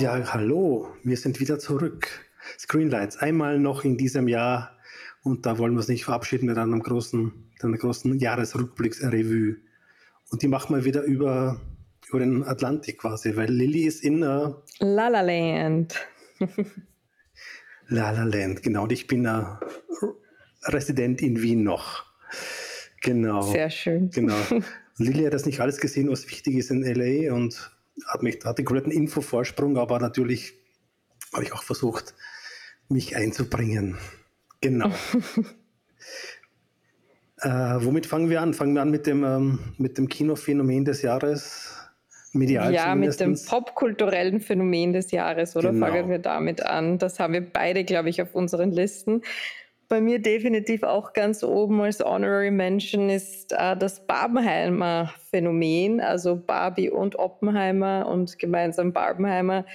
Ja, hallo, wir sind wieder zurück. Screenlights, einmal noch in diesem Jahr und da wollen wir uns nicht verabschieden mit einem großen, einer großen Jahresrückblicksrevue. Und die machen wir wieder über, über den Atlantik quasi, weil Lilly ist in uh, La La Land. La La Land, genau. Und ich bin uh, Resident in Wien noch. Genau. Sehr schön. Genau. Lilly hat das nicht alles gesehen, was wichtig ist in LA und hat mich, hatte einen Infovorsprung, aber natürlich habe ich auch versucht, mich einzubringen. Genau. äh, womit fangen wir an? Fangen wir an mit dem, ähm, mit dem Kinophänomen des Jahres? Medial ja, mit dem popkulturellen Phänomen des Jahres, oder genau. fangen wir damit an? Das haben wir beide, glaube ich, auf unseren Listen. Bei mir definitiv auch ganz oben als Honorary Mention ist äh, das Barbenheimer Phänomen, also Barbie und Oppenheimer und gemeinsam Barbenheimer.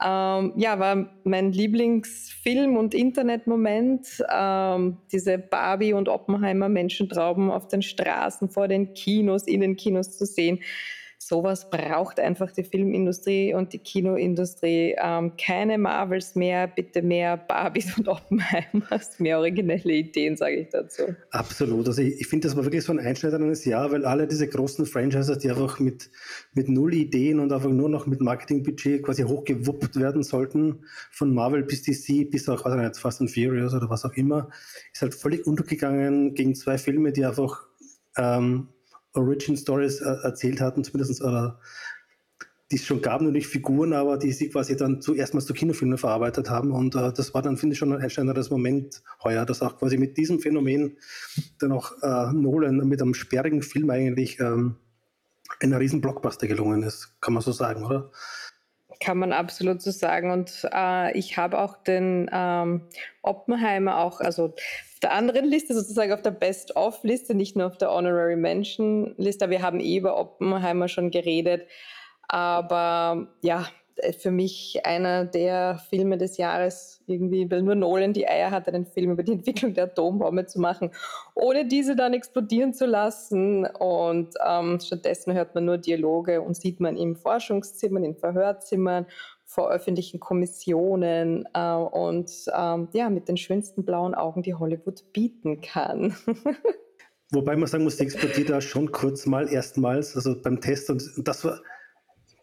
Ähm, ja, war mein Lieblingsfilm und Internetmoment. Ähm, diese Barbie und Oppenheimer Menschentrauben auf den Straßen, vor den Kinos, in den Kinos zu sehen sowas braucht einfach die Filmindustrie und die Kinoindustrie. Ähm, keine Marvels mehr, bitte mehr Barbies und Oppenheimers, mehr originelle Ideen, sage ich dazu. Absolut. Also ich, ich finde, das war wirklich so ein einschneidendes Jahr, weil alle diese großen Franchises, die einfach mit, mit null Ideen und einfach nur noch mit Marketingbudget quasi hochgewuppt werden sollten, von Marvel bis DC bis auch, was nicht, Fast and Furious oder was auch immer, ist halt völlig untergegangen gegen zwei Filme, die einfach ähm, Origin Stories äh, erzählt hatten, zumindest oder die es schon gab, nur nicht Figuren, aber die sie quasi dann zuerst mal zu Kinofilmen verarbeitet haben. Und äh, das war dann, finde ich, schon ein einschneidendes Moment heuer, dass auch quasi mit diesem Phänomen dann auch äh, Nolan mit einem sperrigen Film eigentlich ähm, ein riesen Blockbuster gelungen ist, kann man so sagen, oder? Kann man absolut so sagen. Und äh, ich habe auch den ähm, Oppenheimer auch, also der anderen Liste, sozusagen auf der Best-of-Liste, nicht nur auf der Honorary Mention-Liste. Wir haben eh über Oppenheimer schon geredet. Aber ja, für mich einer der Filme des Jahres irgendwie, weil nur Nolan die Eier hatte, einen Film über die Entwicklung der Atombombe zu machen, ohne diese dann explodieren zu lassen. Und ähm, stattdessen hört man nur Dialoge und sieht man in Forschungszimmern, in Verhörzimmern vor öffentlichen Kommissionen äh, und ähm, ja, mit den schönsten blauen Augen, die Hollywood bieten kann. Wobei man sagen muss, die explodiert da schon kurz mal erstmals, also beim Test und das war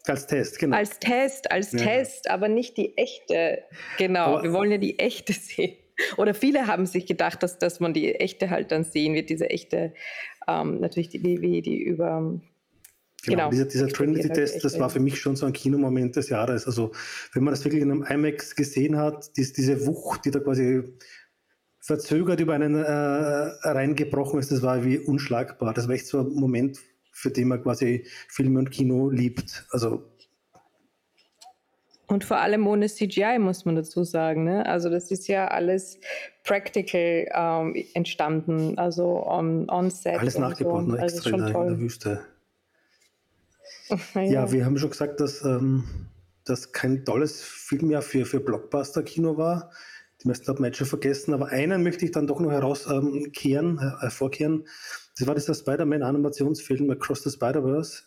als Test, genau. Als Test, als ja. Test, aber nicht die echte. Genau, aber, wir wollen ja die echte sehen. Oder viele haben sich gedacht, dass, dass man die echte halt dann sehen wird, diese echte, ähm, natürlich die, wie die über Genau, genau. dieser, dieser Trinity-Test, das war für mich schon so ein Kinomoment des Jahres. Also wenn man das wirklich in einem IMAX gesehen hat, dies, diese Wucht, die da quasi verzögert über einen äh, reingebrochen ist, das war wie unschlagbar. Das war echt so ein Moment, für den man quasi Filme und Kino liebt. Also und vor allem ohne CGI, muss man dazu sagen. Ne? Also das ist ja alles practical ähm, entstanden, also on, on set. Alles nachgebaut, so. also extra in der, in der Wüste. ja. ja. wir haben schon gesagt, dass ähm, das kein tolles Filmjahr für, für Blockbuster-Kino war. Die meisten haben jetzt schon vergessen, aber einen möchte ich dann doch noch herauskehren, ähm, hervorkehren. Das war dieser Spider-Man-Animationsfilm Across the Spider-Verse.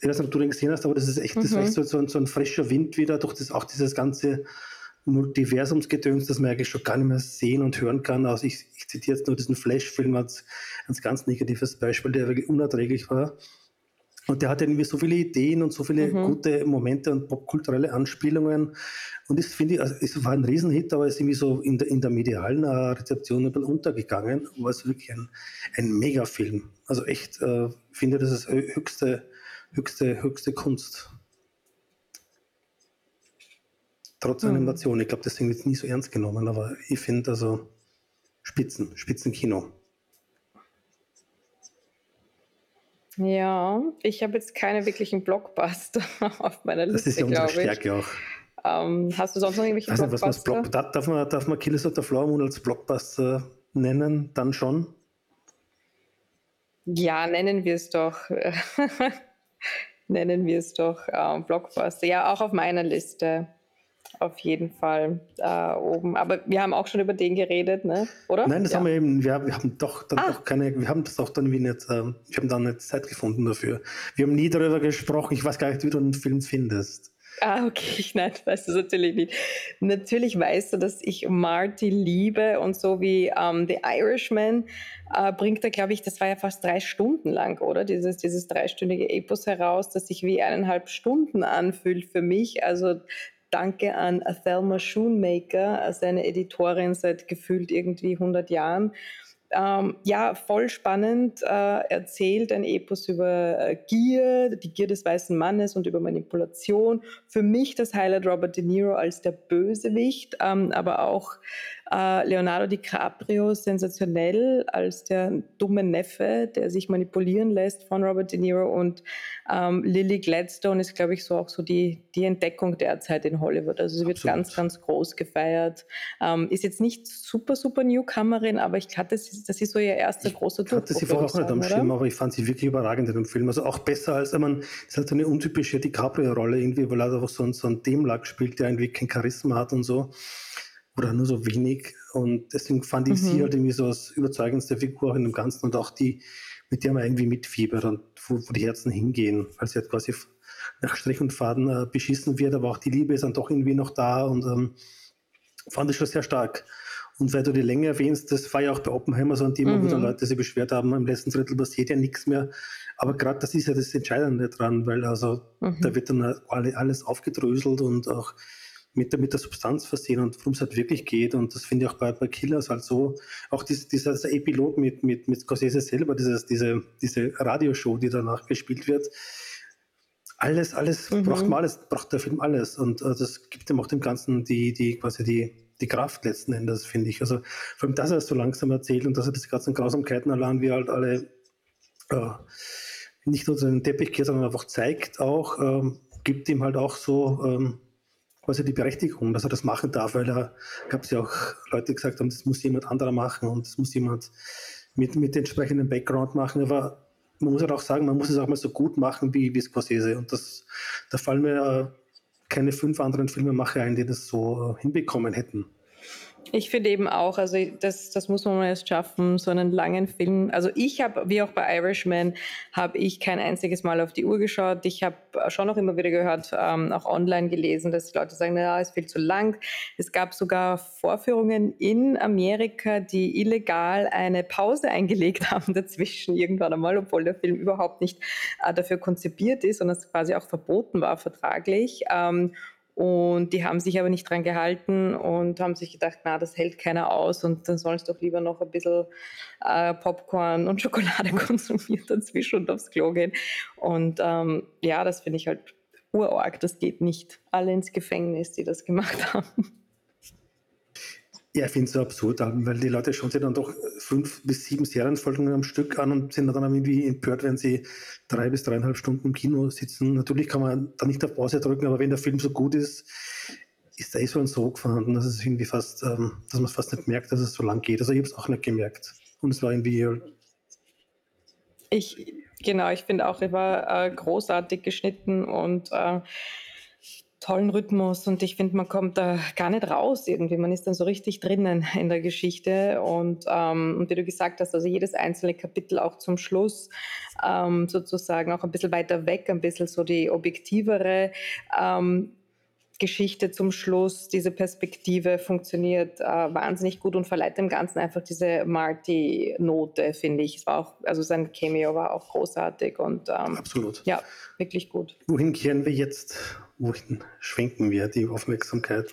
Ich weiß nicht, ob du den gesehen hast, aber das ist echt, mhm. das ist echt so, so, ein, so, ein, frischer Wind wieder durch das, auch dieses ganze Multiversumsgedöns, das man eigentlich schon gar nicht mehr sehen und hören kann. Also ich, ich zitiere jetzt nur diesen Flash-Film als, als ganz negatives Beispiel, der wirklich unerträglich war. Und der hat irgendwie so viele Ideen und so viele mhm. gute Momente und popkulturelle Anspielungen. Und das finde ich, also es war ein Riesenhit, aber es ist irgendwie so in der, in der medialen äh, Rezeption ein bisschen untergegangen. Aber es wirklich ein, ein Megafilm. Also echt, äh, finde das ist höchste, höchste, höchste Kunst. Trotz mhm. Animation. Ich glaube, deswegen wird es nie so ernst genommen, aber ich finde also Spitzen, Spitzenkino. Ja, ich habe jetzt keine wirklichen Blockbuster auf meiner Liste. Das ist ja unsere Stärke auch. Ähm, hast du sonst noch irgendwelche also, Blockbuster? Was Block, darf, man, darf man Killers of the Flower Moon als Blockbuster nennen? Dann schon? Ja, nennen wir es doch. nennen wir es doch ähm, Blockbuster. Ja, auch auf meiner Liste auf jeden Fall äh, oben. Aber wir haben auch schon über den geredet, ne? oder? Nein, das ja. haben wir eben, wir, wir haben doch dann ah. doch keine, wir haben das doch dann wie nicht, äh, wir haben dann nicht Zeit gefunden dafür. Wir haben nie darüber gesprochen, ich weiß gar nicht, wie du einen Film findest. Ah, okay, nein, weißt du natürlich nicht. Natürlich weißt du, dass ich Marty liebe und so wie ähm, The Irishman äh, bringt er, glaube ich, das war ja fast drei Stunden lang, oder? Dieses, dieses dreistündige Epos heraus, das sich wie eineinhalb Stunden anfühlt für mich. Also danke an Thelma Schoonmaker, seine Editorin seit gefühlt irgendwie 100 Jahren ähm, ja, voll spannend äh, erzählt, ein Epos über äh, Gier, die Gier des weißen Mannes und über Manipulation. Für mich das Highlight Robert De Niro als der Bösewicht, ähm, aber auch äh, Leonardo DiCaprio sensationell als der dumme Neffe, der sich manipulieren lässt von Robert De Niro und ähm, Lily Gladstone ist, glaube ich, so auch so die, die Entdeckung derzeit in Hollywood. Also sie wird Absolut. ganz, ganz groß gefeiert. Ähm, ist jetzt nicht super, super Newcomerin, aber ich hatte, ist, das ist so ihr erster großer Durchbruch. Ich hatte sie vorher auch nicht am Schirm, aber ich fand sie wirklich überragend in dem Film. Also auch besser als, ich meine, das ist halt so eine untypische DiCaprio-Rolle irgendwie, weil er einfach so, so einen Demlack spielt, der irgendwie kein Charisma hat und so oder nur so wenig. Und deswegen fand ich mhm. sie halt irgendwie so als überzeugendste Figur in dem Ganzen und auch die, mit der man irgendwie mitfiebert und wo, wo die Herzen hingehen, weil sie halt quasi nach Strich und Faden äh, beschissen wird, aber auch die Liebe ist dann doch irgendwie noch da und ähm, fand ich schon sehr stark. Und weil du die Länge erwähnst, das war ja auch bei Oppenheimer so ein Thema, mhm. wo dann Leute sich beschwert haben, im letzten Drittel passiert ja nichts mehr. Aber gerade das ist ja das Entscheidende dran, weil also mhm. da wird dann alles aufgedröselt und auch mit der, mit der Substanz versehen und worum es halt wirklich geht. Und das finde ich auch bei, bei Killers halt so. Auch dies, dieser, dieser Epilog mit, mit, mit Scorsese selber, dieses, diese, diese Radioshow, die danach gespielt wird. Alles, alles mhm. braucht man alles, braucht der Film alles. Und äh, das gibt ihm auch dem Ganzen die, die quasi die, die Kraft letzten Endes, finde ich. Also vor allem, dass er es so langsam erzählt und dass er diese ganzen Grausamkeiten allein wie halt alle äh, nicht nur den Teppich kehrt, sondern einfach zeigt auch, ähm, gibt ihm halt auch so ähm, quasi die Berechtigung, dass er das machen darf, weil er gab es ja auch Leute, die gesagt haben, das muss jemand anderer machen und das muss jemand mit, mit entsprechendem Background machen. Aber man muss halt auch sagen, man muss es auch mal so gut machen wie, wie Scorsese. Und das, da fallen mir keine fünf anderen Filmemacher ein, die das so hinbekommen hätten. Ich finde eben auch, also das, das muss man erst schaffen, so einen langen Film. Also ich habe, wie auch bei Irishman, habe ich kein einziges Mal auf die Uhr geschaut. Ich habe schon noch immer wieder gehört, ähm, auch online gelesen, dass die Leute sagen, es ist viel zu lang. Es gab sogar Vorführungen in Amerika, die illegal eine Pause eingelegt haben dazwischen irgendwann einmal, obwohl der Film überhaupt nicht äh, dafür konzipiert ist und es quasi auch verboten war vertraglich. Ähm, und die haben sich aber nicht dran gehalten und haben sich gedacht, na, das hält keiner aus und dann sollen es doch lieber noch ein bisschen äh, Popcorn und Schokolade konsumieren dazwischen und aufs Klo gehen. Und ähm, ja, das finde ich halt urorg, das geht nicht. Alle ins Gefängnis, die das gemacht haben. Ja, ich finde es so absurd, weil die Leute schauen sich dann doch fünf bis sieben Serienfolgen am Stück an und sind dann irgendwie empört, wenn sie drei bis dreieinhalb Stunden im Kino sitzen. Natürlich kann man da nicht auf Pause drücken, aber wenn der Film so gut ist, ist da eh so ein Sog vorhanden, dass es irgendwie fast, ähm, dass man fast nicht merkt, dass es so lang geht. Also ich habe es auch nicht gemerkt. Und es war irgendwie. Ich, genau, ich finde auch, er war äh, großartig geschnitten und äh, tollen Rhythmus und ich finde, man kommt da gar nicht raus irgendwie. Man ist dann so richtig drinnen in der Geschichte und, ähm, und wie du gesagt hast, also jedes einzelne Kapitel auch zum Schluss ähm, sozusagen auch ein bisschen weiter weg, ein bisschen so die objektivere ähm, Geschichte zum Schluss, diese Perspektive funktioniert äh, wahnsinnig gut und verleiht dem Ganzen einfach diese Marty-Note, finde ich. Es war auch, also sein Cameo war auch großartig und ähm, absolut. Ja, wirklich gut. Wohin kehren wir jetzt? Wohin schwenken wir die Aufmerksamkeit?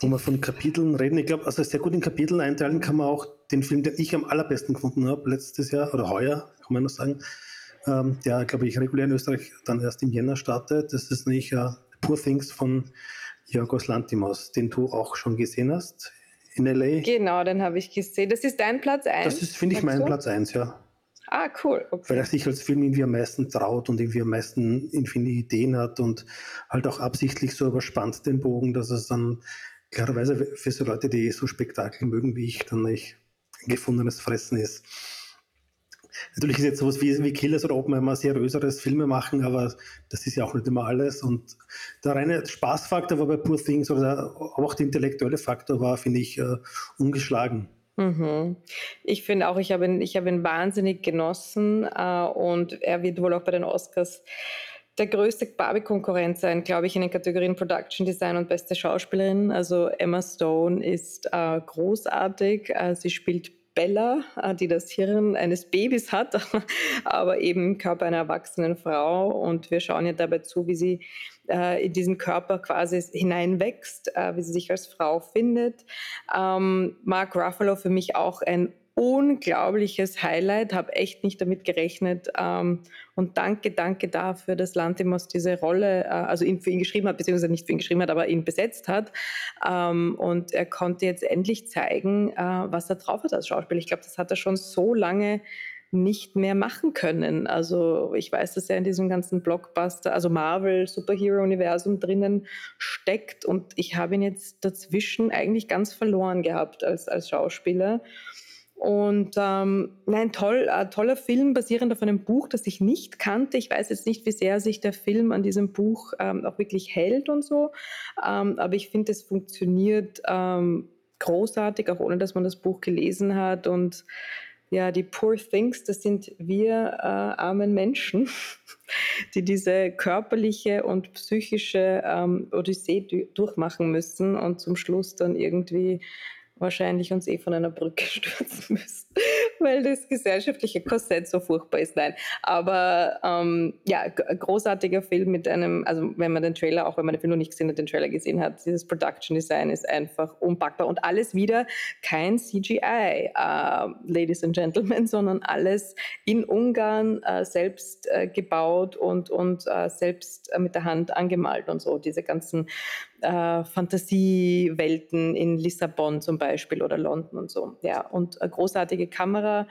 Wo wir von Kapiteln reden. Ich glaube, also sehr gut in Kapiteln einteilen kann man auch den Film, den ich am allerbesten gefunden habe, letztes Jahr oder heuer, kann man noch sagen, ähm, der, glaube ich, regulär in Österreich dann erst im Jänner startet. Das ist nicht äh, Poor Things von Jorgos Lantimos, den du auch schon gesehen hast in L.A. Genau, den habe ich gesehen. Das ist dein Platz 1? Das ist, finde ich, mein du? Platz 1, ja. Ah, cool. Okay. Weil er sich als Film irgendwie am meisten traut und irgendwie am meisten viele Ideen hat und halt auch absichtlich so überspannt den Bogen, dass es dann klarerweise für so Leute, die so Spektakel mögen wie ich, dann nicht ein gefundenes Fressen ist. Natürlich ist jetzt sowas wie, wie Killers oder Oppenheimer seriöseres Filme machen, aber das ist ja auch nicht immer alles. Und der reine Spaßfaktor war bei Poor Things oder auch der intellektuelle Faktor war, finde ich, uh, ungeschlagen. Mhm. Ich finde auch, ich habe ihn, ich ihn wahnsinnig genossen äh, und er wird wohl auch bei den Oscars der größte Barbie-Konkurrent sein, glaube ich, in den Kategorien Production Design und beste Schauspielerin. Also Emma Stone ist äh, großartig. Äh, sie spielt Bella, äh, die das Hirn eines Babys hat, aber eben Körper einer erwachsenen Frau. Und wir schauen ihr dabei zu, wie sie äh, in diesen Körper quasi hineinwächst, äh, wie sie sich als Frau findet. Ähm, Mark Ruffalo für mich auch ein unglaubliches Highlight, habe echt nicht damit gerechnet. Ähm, und danke, danke dafür, dass Lantimos diese Rolle, äh, also ihn für ihn geschrieben hat, beziehungsweise nicht für ihn geschrieben hat, aber ihn besetzt hat. Ähm, und er konnte jetzt endlich zeigen, äh, was er drauf hat als Schauspieler. Ich glaube, das hat er schon so lange nicht mehr machen können. Also ich weiß, dass er in diesem ganzen Blockbuster, also Marvel Superhero-Universum drinnen steckt und ich habe ihn jetzt dazwischen eigentlich ganz verloren gehabt als, als Schauspieler. Und ähm, nein, toll, ein toller Film basierend auf einem Buch, das ich nicht kannte. Ich weiß jetzt nicht, wie sehr sich der Film an diesem Buch ähm, auch wirklich hält und so. Ähm, aber ich finde, es funktioniert ähm, großartig, auch ohne dass man das Buch gelesen hat. Und ja, die Poor Things, das sind wir äh, armen Menschen, die diese körperliche und psychische ähm, Odyssee durchmachen müssen und zum Schluss dann irgendwie wahrscheinlich uns eh von einer Brücke stürzen müssen, weil das gesellschaftliche Korsett so furchtbar ist. Nein, aber ähm, ja, großartiger Film mit einem, also wenn man den Trailer, auch wenn man den Film noch nicht gesehen hat, den Trailer gesehen hat, dieses Production Design ist einfach unpackbar und alles wieder kein CGI, äh, Ladies and Gentlemen, sondern alles in Ungarn äh, selbst äh, gebaut und, und äh, selbst äh, mit der Hand angemalt und so. Diese ganzen äh, Fantasiewelten in Lissabon zum Beispiel oder London und so. Ja, und eine großartige Kamera.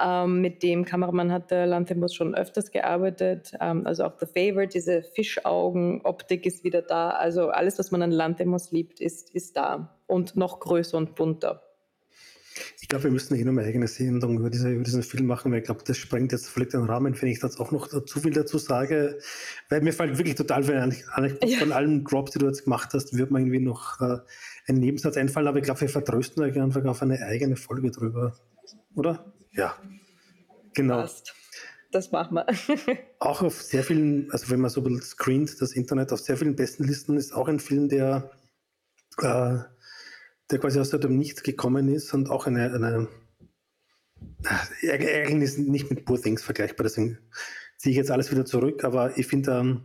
Ähm, mit dem Kameramann hat der Lanthimos schon öfters gearbeitet. Ähm, also auch The Favorite, diese Fischaugen-Optik ist wieder da. Also alles, was man an Lanthimos liebt, ist, ist da. Und noch größer und bunter. Ich glaube, wir müssen eh noch eine eigene Sendung über, diese, über diesen Film machen, weil ich glaube, das sprengt jetzt völlig den Rahmen, wenn ich jetzt auch noch zu viel dazu sage. Weil mir fällt wirklich total viel an, ja. von allen Drops, die du jetzt gemacht hast, wird mir irgendwie noch äh, ein Nebensatz einfallen, aber ich glaube, wir vertrösten euch einfach auf eine eigene Folge drüber. Oder? Ja. Genau. Passt. Das machen wir. auch auf sehr vielen, also wenn man so ein bisschen screent, das Internet, auf sehr vielen besten Listen ist auch ein Film, der äh, der quasi aus dem Nichts gekommen ist und auch eine, eine eigentlich ist nicht mit Poor Things vergleichbar, deswegen ziehe ich jetzt alles wieder zurück, aber ich finde, ähm,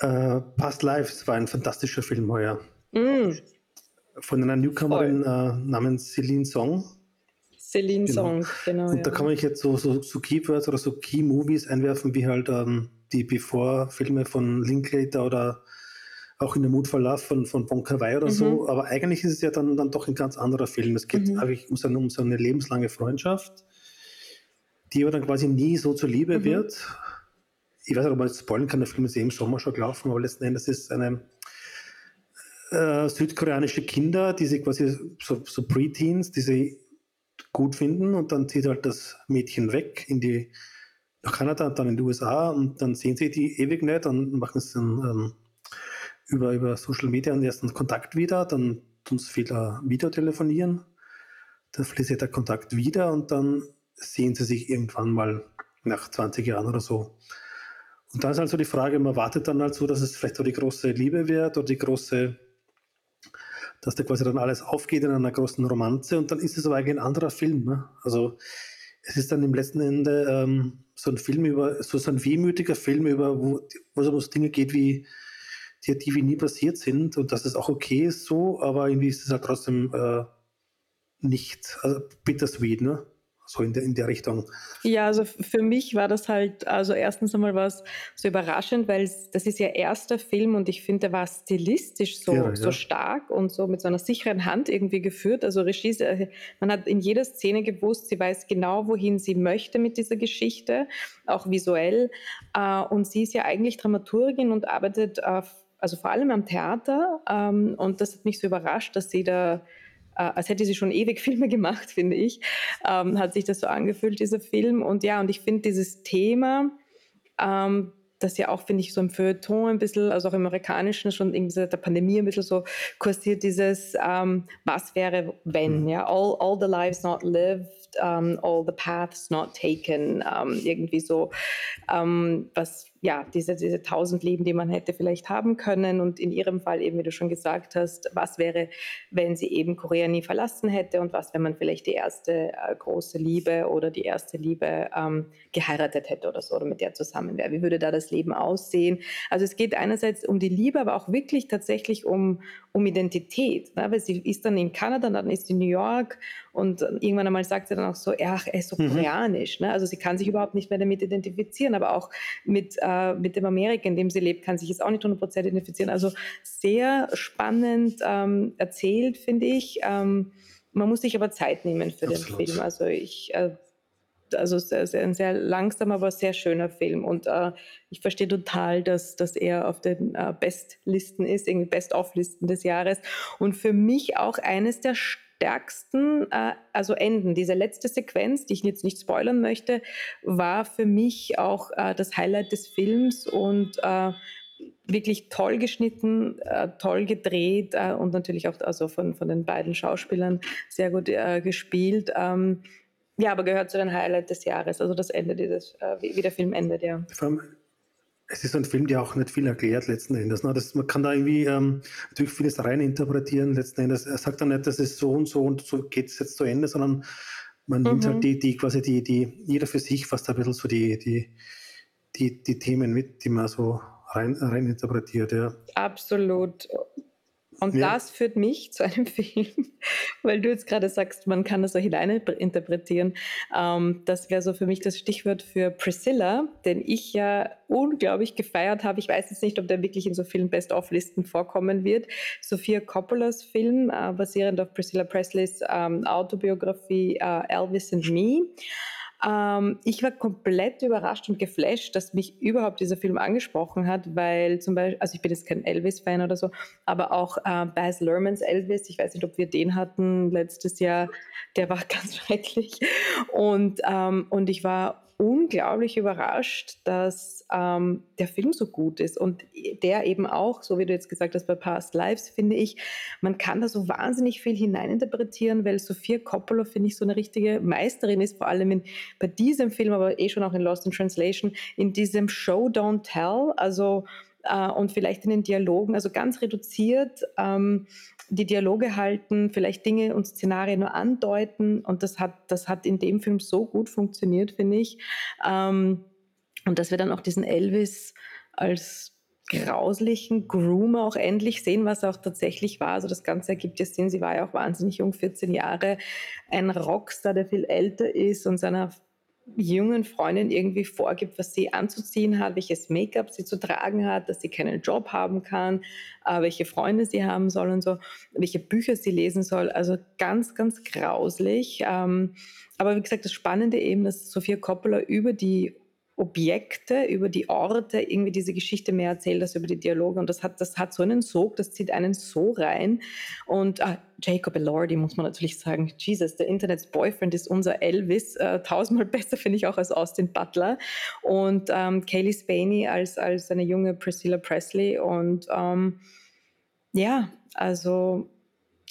äh, Past Lives war ein fantastischer Film heuer. Mm. Von einer Newcomerin äh, namens Celine Song. Celine genau. Song, genau. Und ja. da kann man jetzt so, so, so Keywords oder so Key Movies einwerfen, wie halt ähm, die Before-Filme von Linklater oder auch in for Love von, von Bon oder mhm. so. Aber eigentlich ist es ja dann, dann doch ein ganz anderer Film. Es geht mhm. eigentlich um so, eine, um so eine lebenslange Freundschaft, die aber dann quasi nie so zur Liebe mhm. wird. Ich weiß nicht, ob man jetzt spoilen kann, der Film ist eh im Sommer schon gelaufen, aber letzten Endes ist es eine äh, südkoreanische Kinder, die sie quasi so, so Preteens, die sie gut finden und dann zieht halt das Mädchen weg in die nach Kanada und dann in die USA und dann sehen sie die ewig nicht und machen es dann ähm, über, über Social Media einen ersten Kontakt wieder, dann tun sie viele Video telefonieren, dann fließt der Kontakt wieder und dann sehen sie sich irgendwann mal nach 20 Jahren oder so. Und dann ist also die Frage, man wartet dann halt so, dass es vielleicht so die große Liebe wird oder die große, dass da quasi dann alles aufgeht in einer großen Romanze und dann ist es aber eigentlich ein anderer Film. Ne? Also es ist dann im letzten Ende ähm, so ein Film über, so, ein wehmütiger Film über, wo es um Dinge geht wie die, die wie nie passiert sind und dass es auch okay ist so, aber irgendwie ist es halt trotzdem äh, nicht also bittersweet, ne? So in der, in der Richtung. Ja, also für mich war das halt, also erstens einmal was so überraschend, weil das ist ja erster Film und ich finde, der war stilistisch so, ja, so stark und so mit so einer sicheren Hand irgendwie geführt. Also Regie, äh, man hat in jeder Szene gewusst, sie weiß genau, wohin sie möchte mit dieser Geschichte, auch visuell. Äh, und sie ist ja eigentlich Dramaturgin und arbeitet auf also vor allem am Theater. Ähm, und das hat mich so überrascht, dass sie da, äh, als hätte sie schon ewig Filme gemacht, finde ich, ähm, hat sich das so angefühlt, dieser Film. Und ja, und ich finde dieses Thema, ähm, das ja auch, finde ich, so im Feuilleton ein bisschen, also auch im Amerikanischen schon irgendwie seit der Pandemie ein bisschen so kursiert, dieses, ähm, was wäre, wenn, mhm. ja, all, all the lives not lived, um, all the paths not taken, um, irgendwie so, um, was, ja, diese, diese tausend Leben, die man hätte vielleicht haben können. Und in ihrem Fall eben, wie du schon gesagt hast, was wäre, wenn sie eben Korea nie verlassen hätte und was, wenn man vielleicht die erste äh, große Liebe oder die erste Liebe ähm, geheiratet hätte oder so oder mit der zusammen wäre. Wie würde da das Leben aussehen? Also es geht einerseits um die Liebe, aber auch wirklich tatsächlich um, um Identität. Ne? Weil sie ist dann in Kanada, dann ist sie in New York und irgendwann einmal sagt sie dann auch so, ach, er ist so mhm. koreanisch. Ne? Also sie kann sich überhaupt nicht mehr damit identifizieren, aber auch mit äh, mit dem Amerika, in dem sie lebt, kann sich jetzt auch nicht 100% identifizieren. Also sehr spannend ähm, erzählt, finde ich. Ähm, man muss sich aber Zeit nehmen für Absolut. den Film. Also ich, äh, also sehr, sehr, ein sehr langsamer, aber sehr schöner Film. Und äh, ich verstehe total, dass, dass er auf den äh, Bestlisten ist, irgendwie Best-of-Listen des Jahres. Und für mich auch eines der stärksten, äh, also Enden. Diese letzte Sequenz, die ich jetzt nicht spoilern möchte, war für mich auch äh, das Highlight des Films und äh, wirklich toll geschnitten, äh, toll gedreht äh, und natürlich auch also von, von den beiden Schauspielern sehr gut äh, gespielt. Ähm, ja, aber gehört zu den Highlights des Jahres, also das Ende dieses, wie, wie der Film endet, ja es ist ein Film, der auch nicht viel erklärt letzten Endes. Ne? Das, man kann da irgendwie ähm, natürlich vieles rein interpretieren letzten Endes. Er sagt dann nicht, dass es so und so und so geht es jetzt zu Ende, sondern man mhm. nimmt halt mhm. die, die quasi die, die, jeder für sich fast ein bisschen so die, die, die, die Themen mit, die man so rein, rein interpretiert. Ja. Absolut. Und ja. das führt mich zu einem Film, weil du jetzt gerade sagst, man kann das so hineininterpretieren. Ähm, das wäre so für mich das Stichwort für Priscilla, den ich ja unglaublich gefeiert habe. Ich weiß jetzt nicht, ob der wirklich in so vielen Best-of-Listen vorkommen wird. Sophia Coppolas Film, äh, basierend auf Priscilla Presleys ähm, Autobiografie äh, Elvis and Me. Ähm, ich war komplett überrascht und geflasht, dass mich überhaupt dieser Film angesprochen hat, weil zum Beispiel, also ich bin jetzt kein Elvis-Fan oder so, aber auch äh, Baz Luhrmanns Elvis, ich weiß nicht, ob wir den hatten letztes Jahr, der war ganz schrecklich. Und, ähm, und ich war unglaublich überrascht, dass ähm, der Film so gut ist und der eben auch, so wie du jetzt gesagt hast, bei Past Lives, finde ich, man kann da so wahnsinnig viel hineininterpretieren, weil Sophia Coppola, finde ich, so eine richtige Meisterin ist, vor allem in, bei diesem Film, aber eh schon auch in Lost in Translation, in diesem Show Don't Tell, also äh, und vielleicht in den Dialogen, also ganz reduziert ähm, die Dialoge halten, vielleicht Dinge und Szenarien nur andeuten. Und das hat, das hat in dem Film so gut funktioniert, finde ich. Ähm, und dass wir dann auch diesen Elvis als grauslichen Groomer auch endlich sehen, was er auch tatsächlich war. Also das Ganze ergibt ja Sinn. Sie war ja auch wahnsinnig jung, 14 Jahre, ein Rockstar, der viel älter ist und seiner jungen Freundin irgendwie vorgibt, was sie anzuziehen hat, welches Make-up sie zu tragen hat, dass sie keinen Job haben kann, äh, welche Freunde sie haben soll und so, welche Bücher sie lesen soll. Also ganz, ganz grauslich. Ähm, aber wie gesagt, das Spannende eben, dass Sophia Coppola über die Objekte, über die Orte irgendwie diese Geschichte mehr erzählt als über die Dialoge. Und das hat, das hat so einen Sog, das zieht einen so rein. Und ah, Jacob Elordi muss man natürlich sagen, Jesus, der Internet's Boyfriend ist unser Elvis, äh, tausendmal besser finde ich auch als Austin Butler. Und ähm, Kaylee Spaney als, als eine junge Priscilla Presley. Und ähm, ja, also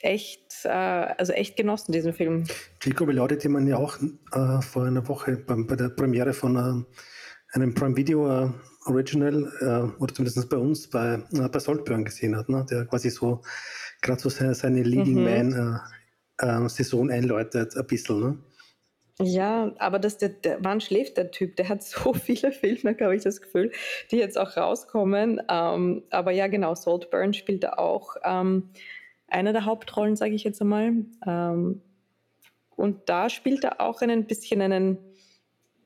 echt, äh, also echt genossen, diesen Film. Jacob Elordi, den man ja auch äh, vor einer Woche bei, bei der Premiere von äh, einem Prime Video äh, Original, äh, oder zumindest bei uns, bei, äh, bei Saltburn gesehen hat, ne? der quasi so gerade so seine, seine Leading mhm. Man äh, äh, Saison einläutet, ein bisschen. Ne? Ja, aber das, der, der, wann schläft der Typ? Der hat so viele Filme, habe ich das Gefühl, die jetzt auch rauskommen. Ähm, aber ja, genau, Saltburn spielt da auch ähm, eine der Hauptrollen, sage ich jetzt einmal. Ähm, und da spielt er auch ein bisschen einen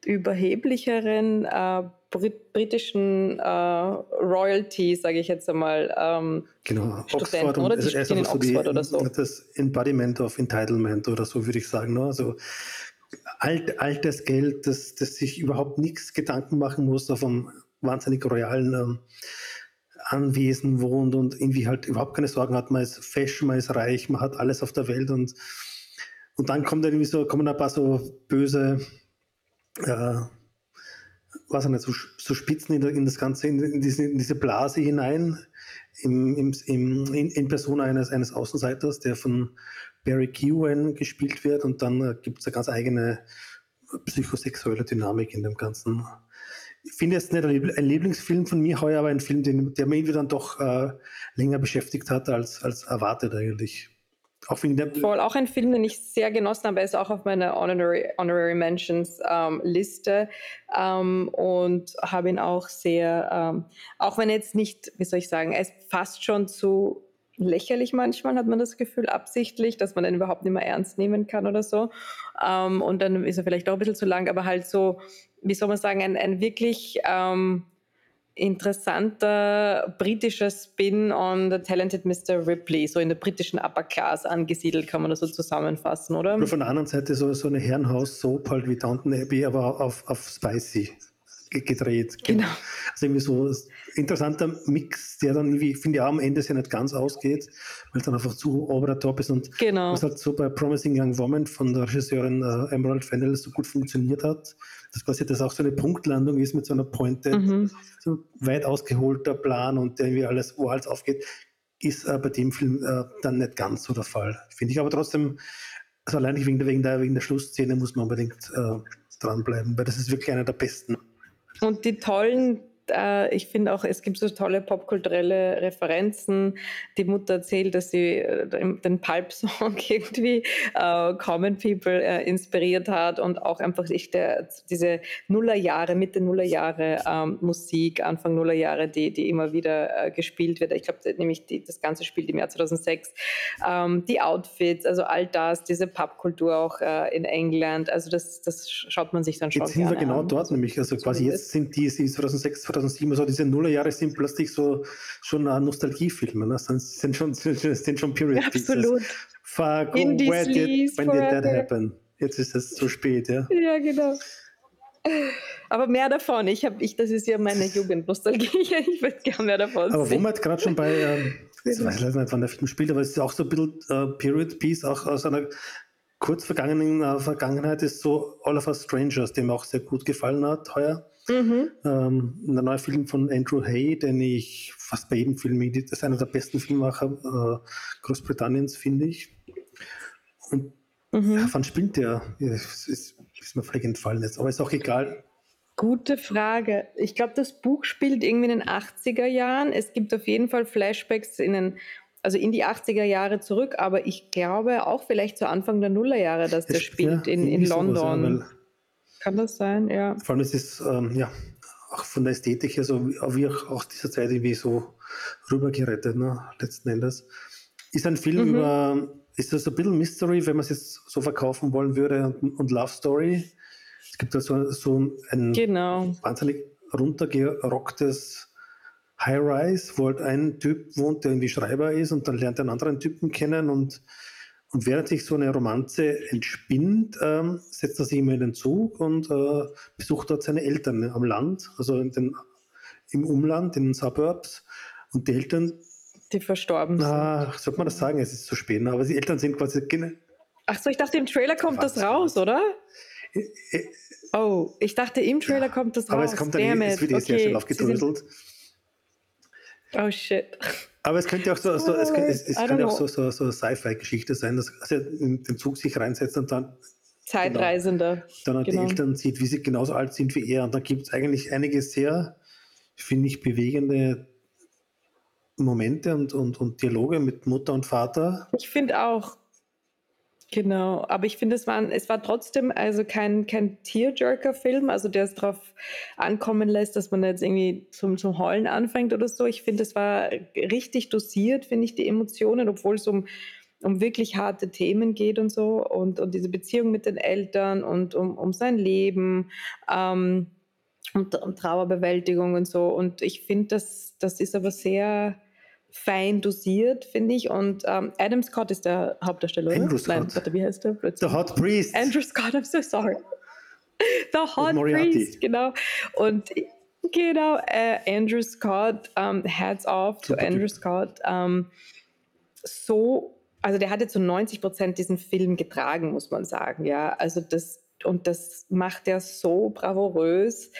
überheblicheren äh, Brit britischen äh, Royalty, sage ich jetzt einmal, ähm, genau. Studenten, Oxford oder? Die also spielen in Oxford die, oder so. Das Embodiment of Entitlement oder so würde ich sagen. Ne? Also alt, altes Geld, das, das sich überhaupt nichts Gedanken machen muss auf einem wahnsinnig royalen ähm, Anwesen wohnt und irgendwie halt überhaupt keine Sorgen hat. Man ist fashion, man ist reich, man hat alles auf der Welt und, und dann kommt irgendwie so, kommen ein paar so böse äh, was nicht, so, so Spitzen in, in, das Ganze, in, in, diese, in diese Blase hinein, im, im, im, in, in, Person eines, eines Außenseiters, der von Barry Keoghan gespielt wird und dann äh, gibt es eine ganz eigene psychosexuelle Dynamik in dem ganzen, ich finde jetzt nicht ein Lieblingsfilm von mir heuer, aber ein Film, den, der mich dann doch äh, länger beschäftigt hat als, als erwartet eigentlich. Auch wegen der Voll, auch ein Film, den ich sehr genossen habe, er ist auch auf meiner Honorary, Honorary Mentions ähm, Liste ähm, und habe ihn auch sehr, ähm, auch wenn jetzt nicht, wie soll ich sagen, er ist fast schon zu lächerlich manchmal, hat man das Gefühl, absichtlich, dass man den überhaupt nicht mehr ernst nehmen kann oder so. Ähm, und dann ist er vielleicht auch ein bisschen zu lang, aber halt so, wie soll man sagen, ein, ein wirklich ähm, interessanter britischer Spin on The Talented Mr. Ripley, so in der britischen Upper Class angesiedelt, kann man das so zusammenfassen, oder? Oder von der anderen Seite so, so eine Herrenhaus-Soap halt wie Downton Abbey, aber auf, auf Spicy gedreht. Genau. Also irgendwie so ein interessanter Mix, der dann irgendwie, finde ich, auch am Ende ja nicht ganz ausgeht, weil es dann einfach zu over the top ist und genau. was halt so bei Promising Young Woman von der Regisseurin äh, Emerald Fennell so gut funktioniert hat, dass quasi das auch so eine Punktlandung ist mit so einer Pointe, mhm. so weit ausgeholter Plan und der irgendwie alles, wo alles aufgeht, ist äh, bei dem Film äh, dann nicht ganz so der Fall. Finde ich aber trotzdem, also allein wegen der, wegen der, wegen der Schlussszene muss man unbedingt äh, dranbleiben, weil das ist wirklich einer der besten. Und die tollen äh, ich finde auch, es gibt so tolle popkulturelle Referenzen. Die Mutter erzählt, dass sie äh, den Pulp-Song irgendwie äh, Common People äh, inspiriert hat und auch einfach ich, der, diese Nullerjahre, Mitte Nullerjahre ähm, Musik, Anfang Nullerjahre, die, die immer wieder äh, gespielt wird. Ich glaube, nämlich die, das Ganze spielt im Jahr 2006. Ähm, die Outfits, also all das, diese Popkultur auch in England, also das, das schaut man sich dann schon Jetzt sind wir genau an. dort, nämlich, also quasi jetzt sind die, die 2006, 2007, so diese Nullerjahre sind plötzlich so schon Nostalgiefilme, ne? sind, sind, schon, sind schon Period Pieces. Absolut. Fuck, In where did, when did that happen? Jetzt ist es zu spät, ja? Ja, genau. Aber mehr davon. Ich habe, ich, das ist ja meine Jugendnostalgie. Ich würde gerne mehr davon Aber sehen. wo man gerade schon bei, ähm, ich weiß nicht, wann der Film spielt, aber es ist auch so ein bisschen äh, Period Piece, auch aus einer kurz vergangenen Vergangenheit ist so All of Us Strangers, dem auch sehr gut gefallen hat heuer. Mhm. Ähm, ein neuer Film von Andrew Hay, den ich fast bei jedem Film, das ist einer der besten Filmmacher äh, Großbritanniens, finde ich. Und mhm. ja, wann spielt der? ist, ist, ist mir vielleicht entfallen jetzt, aber ist auch egal. Gute Frage. Ich glaube, das Buch spielt irgendwie in den 80er Jahren. Es gibt auf jeden Fall Flashbacks in den, also in die 80er Jahre zurück, aber ich glaube auch vielleicht zu Anfang der Nullerjahre, dass der spielt ja, in, in London. Ja, kann das sein, ja. Vor allem ist es ähm, ja, auch von der Ästhetik her so, wie auch aus dieser Zeit irgendwie so rübergerettet, ne, letzten Endes. Ist ein Film mhm. über, ist das ein bisschen Mystery, wenn man es jetzt so verkaufen wollen würde, und, und Love Story. Es gibt also so ein genau. wahnsinnig runtergerocktes High-Rise, wo halt ein Typ wohnt, der irgendwie Schreiber ist und dann lernt er einen anderen Typen kennen und und während sich so eine Romanze entspinnt, ähm, setzt er sich immer in den Zug und äh, besucht dort seine Eltern am Land, also den, im Umland, in den Suburbs. Und die Eltern. Die verstorben sind. Ah, sollte man das sagen? Es ist zu spät, ne? aber die Eltern sind quasi. Ach so, ich dachte, im Trailer kommt das raus, oder? Äh, äh, oh, ich dachte, im Trailer ja, kommt das raus. Aber es kommt dann, eh, es wird eh okay. sehr schnell aufgedröselt. Oh shit. Aber es könnte auch so, so es, könnte, es, es könnte auch so, so, so Sci-Fi-Geschichte sein, dass er in den Zug sich reinsetzt und dann Zeitreisender. Genau, dann an genau. die Eltern sieht, wie sie genauso alt sind wie er. Und da gibt es eigentlich einige sehr, finde ich, bewegende Momente und, und, und Dialoge mit Mutter und Vater. Ich finde auch. Genau, aber ich finde, es es war trotzdem also kein, kein Tearjerker-Film, also der es darauf ankommen lässt, dass man jetzt irgendwie zum, zum Heulen anfängt oder so. Ich finde, es war richtig dosiert, finde ich, die Emotionen, obwohl es um, um wirklich harte Themen geht und so und, und diese Beziehung mit den Eltern und um, um sein Leben. Ähm, und, und Trauerbewältigung und so. Und ich finde, das, das ist aber sehr, fein dosiert, finde ich. Und ähm, Adam Scott ist der Hauptdarsteller, oder? Andrew Scott. Nein, warte, wie heißt der? The Hot Priest. Andrew Scott, I'm so sorry. The Hot Priest, genau. Und genau, äh, Andrew Scott, um, ähm, Hats off to Andrew typ. Scott. Ähm, so, also der hat jetzt so 90 Prozent diesen Film getragen, muss man sagen. Ja, also das und das macht er so bravourös.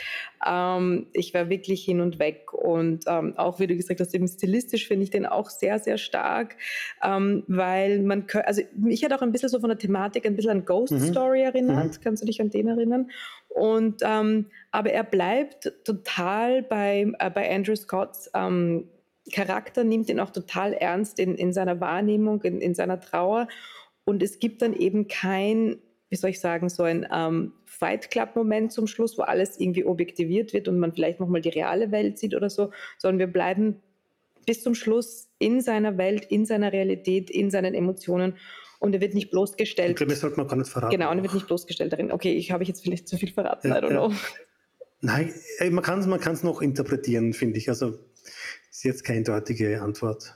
Ähm, ich war wirklich hin und weg und ähm, auch, wie du gesagt hast, eben stilistisch finde ich den auch sehr, sehr stark, ähm, weil man, also mich hat auch ein bisschen so von der Thematik ein bisschen an Ghost mhm. Story erinnert. Mhm. Kannst du dich an den erinnern? Und ähm, aber er bleibt total bei, äh, bei Andrew Scotts ähm, Charakter, nimmt ihn auch total ernst in, in seiner Wahrnehmung, in, in seiner Trauer. Und es gibt dann eben kein, wie soll ich sagen, so ein ähm, Fight Club-Moment zum Schluss, wo alles irgendwie objektiviert wird und man vielleicht nochmal die reale Welt sieht oder so, sondern wir bleiben bis zum Schluss in seiner Welt, in seiner Realität, in seinen Emotionen und er wird nicht bloßgestellt. Ich glaube, das sollte man gar nicht verraten. Genau, und er wird nicht bloßgestellt darin. Okay, ich habe jetzt vielleicht zu viel verraten, ja, I don't ja. know. Nein, man kann es man noch interpretieren, finde ich. Also ist jetzt keine deutliche Antwort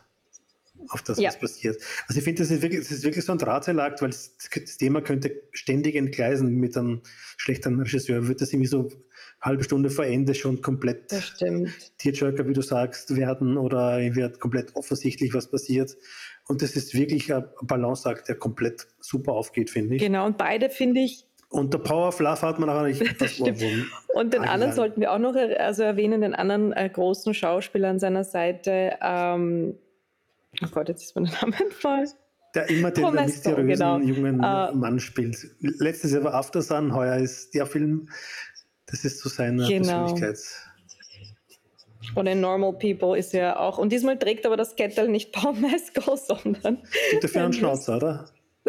auf das, ja. was passiert. Also ich finde, das, ist wirklich, das ist wirklich so ein Drahtseilakt, weil das, das, Thema könnte ständig entgleisen mit einem schlechten Regisseur. Wird das irgendwie so eine halbe Stunde vor Ende schon komplett Tierjoker, wie du sagst, werden oder wird komplett offensichtlich, was passiert. Und das ist wirklich ein Balanceakt, der komplett super aufgeht, finde ich. Genau, und beide finde ich und der Power of Love hat man auch nicht. Und den anderen sollten wir auch noch also erwähnen, den anderen äh, großen Schauspieler an seiner Seite. Ähm, oh Gott, jetzt ist der Name entfallen. Der immer den der mysteriösen genau. jungen uh, Mann spielt. Letztes Jahr war After Sun, heuer ist der Film. Das ist so seine genau. Persönlichkeit. Und in Normal People ist ja auch, und diesmal trägt aber das Kettel nicht Paul Mescal, sondern. Gibt dafür einen Schnauzer, oder?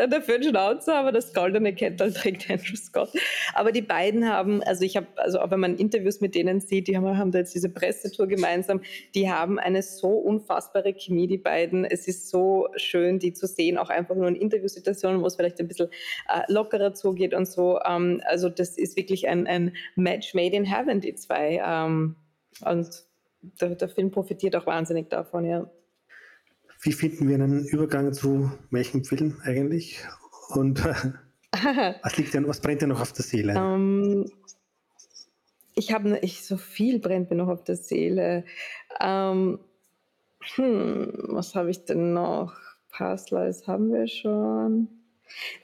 Dafür einen Schnauzer, aber das goldene Kettel trägt Andrew Scott. Aber die beiden haben, also ich habe, also auch wenn man Interviews mit denen sieht, die haben, haben da jetzt diese Pressetour gemeinsam, die haben eine so unfassbare Chemie, die beiden. Es ist so schön, die zu sehen, auch einfach nur in Interviewsituationen, wo es vielleicht ein bisschen äh, lockerer zugeht und so. Ähm, also das ist wirklich ein, ein Match made in heaven, die zwei. Ähm, und der, der Film profitiert auch wahnsinnig davon, ja. Wie finden wir einen Übergang zu welchem Film eigentlich? Und was, liegt denn, was brennt dir noch auf der Seele? Um, ähm, ich habe ne, ich, so viel brennt mir noch auf der Seele. Um, hm, was habe ich denn noch? Past Lives haben wir schon.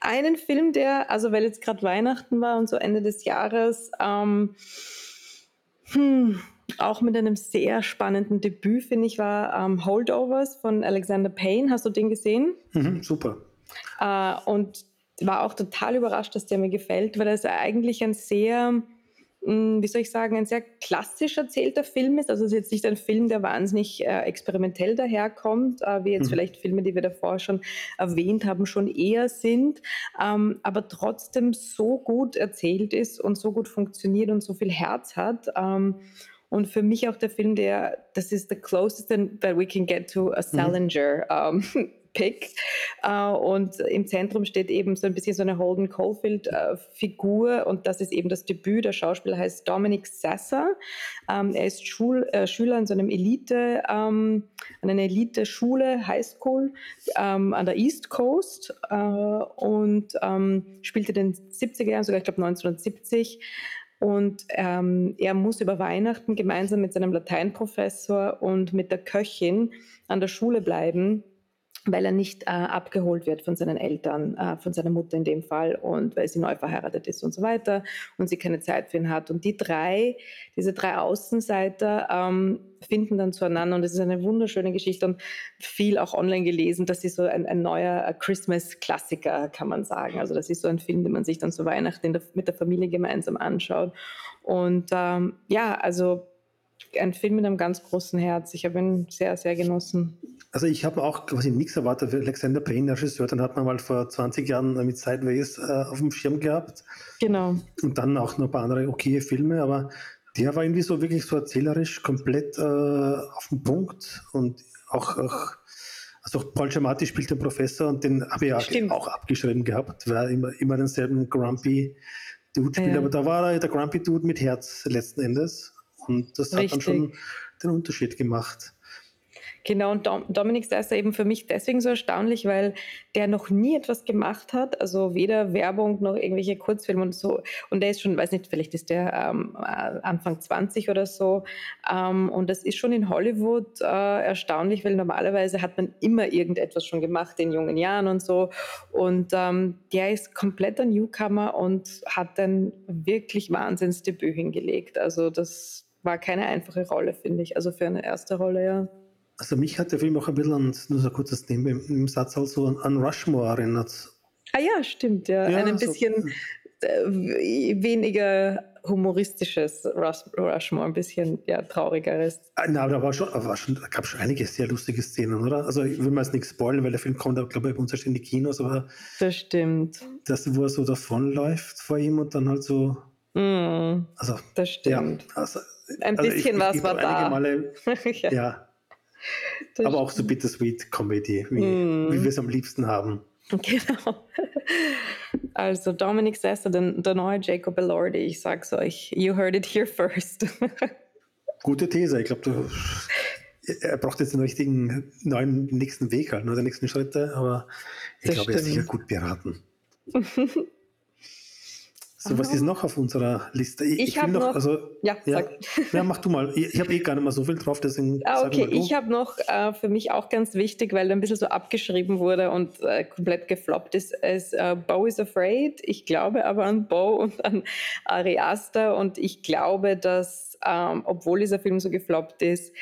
Einen Film, der, also weil jetzt gerade Weihnachten war und so Ende des Jahres, ähm, hm, auch mit einem sehr spannenden Debüt, finde ich, war ähm, Holdovers von Alexander Payne. Hast du den gesehen? Mhm, super. Äh, und war auch total überrascht, dass der mir gefällt, weil es eigentlich ein sehr, mh, hm, wie soll ich sagen, ein sehr klassisch erzählter Film ist. Also es ist jetzt nicht ein Film, der wahnsinnig äh, experimentell daherkommt, äh, wie jetzt mhm. vielleicht Filme, die wir davor schon erwähnt haben, schon eher sind, ähm, aber trotzdem so gut erzählt ist und so gut funktioniert und so viel Herz hat. Ähm, und für mich auch der Film, der, das ist the closest that we can get to a mhm. Salinger mhm. um, Pick. Uh, und im Zentrum steht eben so ein bisschen so eine Holden Caulfield-Figur uh, und das ist eben das Debüt. Der Schauspieler heißt Dominic Sasser. Um, ähm, er ist Schul äh, Schüler an so einem Elite, um, an einer Elite-Schule, Highschool um, an der East Coast uh, und spielte in den 70er Jahren, sogar ich glaube 1970 und ähm, er muss über Weihnachten gemeinsam mit seinem Lateinprofessor und mit der Köchin an der Schule bleiben weil er nicht äh, abgeholt wird von seinen Eltern, äh, von seiner Mutter in dem Fall und weil sie neu verheiratet ist und so weiter und sie keine Zeit für ihn hat. Und die drei, diese drei Außenseiter ähm, finden dann zueinander und es ist eine wunderschöne Geschichte und viel auch online gelesen. Das ist so ein, ein neuer äh, Christmas-Klassiker, kann man sagen. Also das ist so ein Film, den man sich dann zu Weihnachten der, mit der Familie gemeinsam anschaut. Und ähm, ja, also ein Film mit einem ganz großen Herz. Ich habe ihn sehr, sehr genossen. Also ich habe auch quasi nichts erwartet für Alexander Payne, der Regisseur, den hat man mal vor 20 Jahren mit Sideways äh, auf dem Schirm gehabt. Genau. Und dann auch noch ein paar andere okaye Filme, aber der war irgendwie so wirklich so erzählerisch komplett äh, auf den Punkt und auch, auch also auch Paul Giamatti spielt den Professor und den habe ich ja auch abgeschrieben gehabt, weil immer, immer denselben Grumpy Dude spielt, ja. aber da war er der Grumpy Dude mit Herz letzten Endes und das Richtig. hat dann schon den Unterschied gemacht. Genau, und Dom Dominik ist eben für mich deswegen so erstaunlich, weil der noch nie etwas gemacht hat, also weder Werbung noch irgendwelche Kurzfilme und so. Und der ist schon, weiß nicht, vielleicht ist der ähm, äh, Anfang 20 oder so. Ähm, und das ist schon in Hollywood äh, erstaunlich, weil normalerweise hat man immer irgendetwas schon gemacht in jungen Jahren und so. Und ähm, der ist kompletter Newcomer und hat ein wirklich Wahnsinnsdebüt hingelegt. Also das war keine einfache Rolle, finde ich. Also für eine erste Rolle, ja. Also mich hat der Film auch ein bisschen an, nur so ein kurzes Neben im Satz also an, an Rushmore erinnert. Ah ja, stimmt, ja. ja ein bisschen so, äh, weniger humoristisches Rush, Rushmore, ein bisschen ja, traurigeres. Ah, na, da war schon, war schon, da gab schon einige sehr lustige Szenen, oder? Also ich will mal jetzt nichts spoilern, weil der Film kommt, glaube ich, bei uns erst in die Kinos, aber das stimmt. Das, wo er so davonläuft vor ihm und dann halt so. Mm, also, das stimmt. Ja, also, ein also bisschen ich, was ich war da. Male, ja. ja. Das Aber auch so bittersweet Comedy, wie, mm. wie wir es am liebsten haben. Genau. Also Dominic Sessa, der, der neue Jacob Elordi, ich sag's euch, you heard it here first. Gute These, ich glaube, er braucht jetzt den richtigen neuen nächsten Weg halt, ne, die nächsten Schritte, aber ich glaube, er ist sicher gut beraten. So, was ist noch auf unserer Liste? Ich, ich, ich habe noch, noch, also, ja, ja, ja, mach du mal. Ich, ich habe eh gar nicht mehr so viel drauf, deswegen. Ah, okay, ich habe noch äh, für mich auch ganz wichtig, weil ein bisschen so abgeschrieben wurde und äh, komplett gefloppt ist, ist äh, Bo is Afraid. Ich glaube aber an Bo und an Ari Aster und ich glaube, dass, ähm, obwohl dieser Film so gefloppt ist,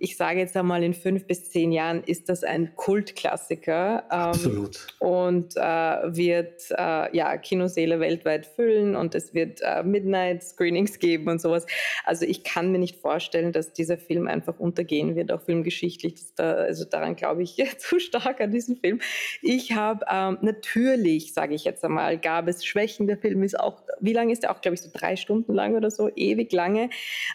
ich sage jetzt einmal, in fünf bis zehn Jahren ist das ein Kultklassiker. Ähm, Absolut. Und äh, wird äh, ja, Kinoseele weltweit füllen und es wird äh, Midnight-Screenings geben und sowas. Also ich kann mir nicht vorstellen, dass dieser Film einfach untergehen wird, auch filmgeschichtlich. Da, also daran glaube ich zu stark an diesen Film. Ich habe ähm, natürlich, sage ich jetzt einmal, gab es Schwächen. Der Film ist auch, wie lange ist der auch, glaube ich, so drei Stunden lang oder so, ewig lange.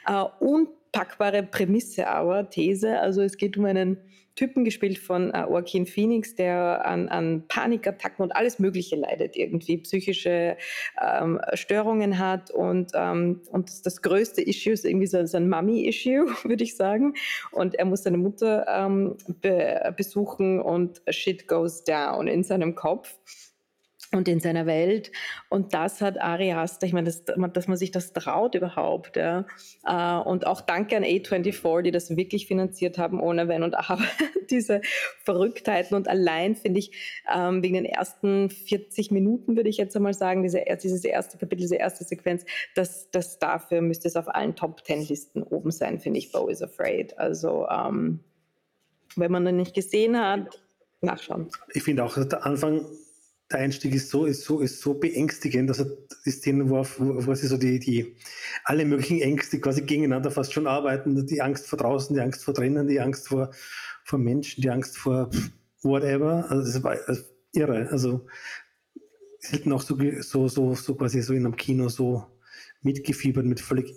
Äh, und packbare Prämisse aber, These. Also es geht um einen Typen gespielt von äh, Joaquin Phoenix, der an, an Panikattacken und alles Mögliche leidet, irgendwie psychische ähm, Störungen hat und, ähm, und das, das, größte Issue ist irgendwie so, so ein Mummy-Issue, würde ich sagen. Und er muss seine Mutter ähm, be besuchen und shit goes down in seinem Kopf und in seiner Welt. Und das hat Ari ich meine, das, dass man sich das traut überhaupt. Ja. Äh, und auch danke an A24, die das wirklich finanziert haben, ohne Wenn und Aber, diese Verrücktheiten. Und allein finde ich, ähm, wegen den ersten 40 Minuten, würde ich jetzt einmal sagen, diese, dieses erste Kapitel, diese erste Sequenz, das, das dafür müsste es auf allen Top-10-Listen oben sein, finde ich, Bo is Afraid. Also, ähm, wenn man den nicht gesehen hat, nachschauen. Ich finde auch, der Anfang der Einstieg ist so, ist so, ist so beängstigend, dass er die Szenen, wo, wo, wo sie so die, die, alle möglichen Ängste quasi gegeneinander fast schon arbeiten, die Angst vor draußen, die Angst vor drinnen, die Angst vor, vor Menschen, die Angst vor whatever, also das war also irre, also selten auch so, so, so, so quasi so in einem Kino so mitgefiebert mit völlig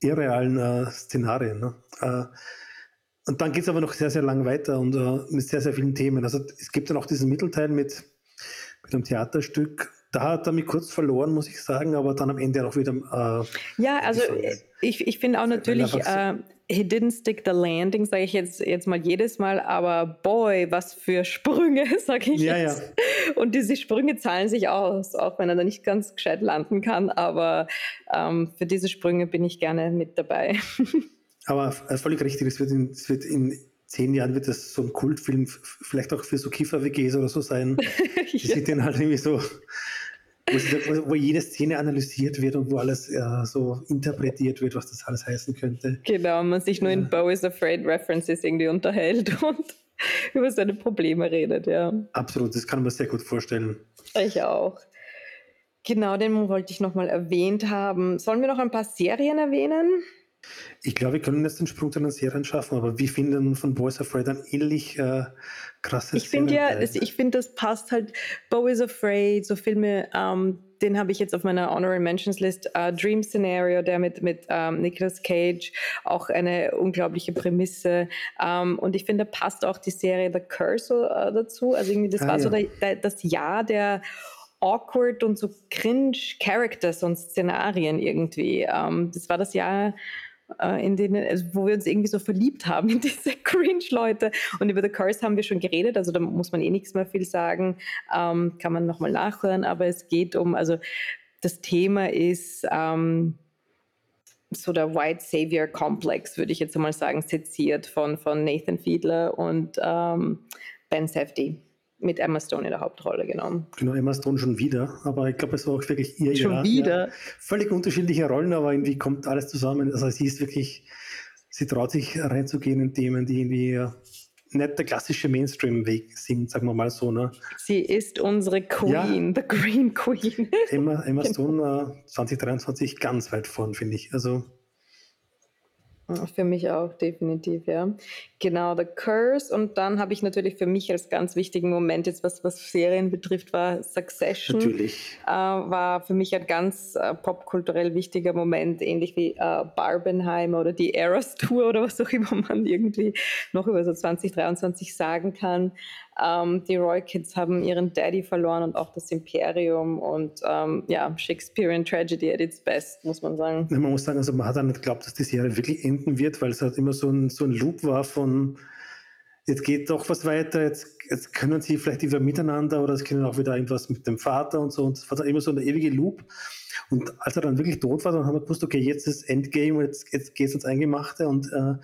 irrealen äh, Szenarien. Ne? Äh, und dann geht es aber noch sehr, sehr lang weiter und äh, mit sehr, sehr vielen Themen. Also es gibt dann auch diesen Mittelteil mit mit einem Theaterstück. Da hat er mich kurz verloren, muss ich sagen, aber dann am Ende auch wieder. Äh, ja, also ich, ich finde auch natürlich, äh, he didn't stick the landing, sage ich jetzt, jetzt mal jedes Mal, aber boy, was für Sprünge, sage ich ja, jetzt. Ja. Und diese Sprünge zahlen sich aus, auch wenn er da nicht ganz gescheit landen kann, aber ähm, für diese Sprünge bin ich gerne mit dabei. aber völlig richtig, es wird in, es wird in zehn Jahren wird das so ein Kultfilm, vielleicht auch für so Kiffer-WGs oder so sein. Die ja. sind dann halt irgendwie so, wo, wo, jede Szene analysiert wird und wo alles ja, so interpretiert wird, was das alles heißen könnte. Genau, man sich nur in Bo is Afraid References irgendwie unterhält und über seine Probleme redet, ja. Absolut, das kann man sehr gut vorstellen. Ich auch. Genau, den wollte ich nochmal erwähnt haben. Sollen wir noch ein paar Serien erwähnen? Ich glaube, wir können jetzt den Sprung zu den Serien schaffen, aber wie finden von Boys Afraid ein ähnlich äh, krasses Ich finde ja, ich finde, das passt halt. Bo is Afraid, so Filme, ähm, den habe ich jetzt auf meiner Honorary Mentions List. Uh, Dream Scenario, der mit, mit ähm, Nicolas Cage, auch eine unglaubliche Prämisse. Ähm, und ich finde, da passt auch die Serie The Curse äh, dazu. Also irgendwie, das ah, war ja. so der, der, das Jahr der awkward und so cringe Characters und Szenarien irgendwie. Ähm, das war das Jahr in denen, also wo wir uns irgendwie so verliebt haben in diese Cringe-Leute. Und über The Curse haben wir schon geredet, also da muss man eh nichts mehr viel sagen, ähm, kann man nochmal nachhören, aber es geht um, also das Thema ist ähm, so der White Savior Complex, würde ich jetzt mal sagen, seziert von, von Nathan Fiedler und ähm, Ben Safdie mit Emma Stone in der Hauptrolle genommen. Genau, Emma Stone schon wieder, aber ich glaube, es war auch wirklich ihr Schon Jahr. wieder? Ja, völlig unterschiedliche Rollen, aber irgendwie kommt alles zusammen. Also sie ist wirklich, sie traut sich reinzugehen in Themen, die irgendwie nicht der klassische Mainstream-Weg sind, sagen wir mal so. Ne? Sie ist unsere Queen, ja. the Green Queen. Emma, Emma. Stone äh, 2023 ganz weit vorn, finde ich. Also für mich auch, definitiv, ja. Genau, The Curse. Und dann habe ich natürlich für mich als ganz wichtigen Moment, jetzt was, was Serien betrifft, war Succession. Natürlich. Äh, war für mich ein ganz äh, popkulturell wichtiger Moment, ähnlich wie äh, Barbenheimer oder die Eras Tour oder was auch immer man irgendwie noch über so 2023 sagen kann. Ähm, die Roy Kids haben ihren Daddy verloren und auch das Imperium und ähm, ja, Shakespearean Tragedy at its best, muss man sagen. man muss sagen, also man hat auch nicht geglaubt, dass die Serie wirklich enden wird, weil es halt immer so ein, so ein Loop war von jetzt geht doch was weiter, jetzt, jetzt können sie vielleicht wieder miteinander oder es können auch wieder irgendwas mit dem Vater und so. Und es war dann immer so eine ewige Loop. Und als er dann wirklich tot war, dann haben wir gewusst, okay, jetzt ist Endgame jetzt, jetzt geht es ins Eingemachte. Und äh,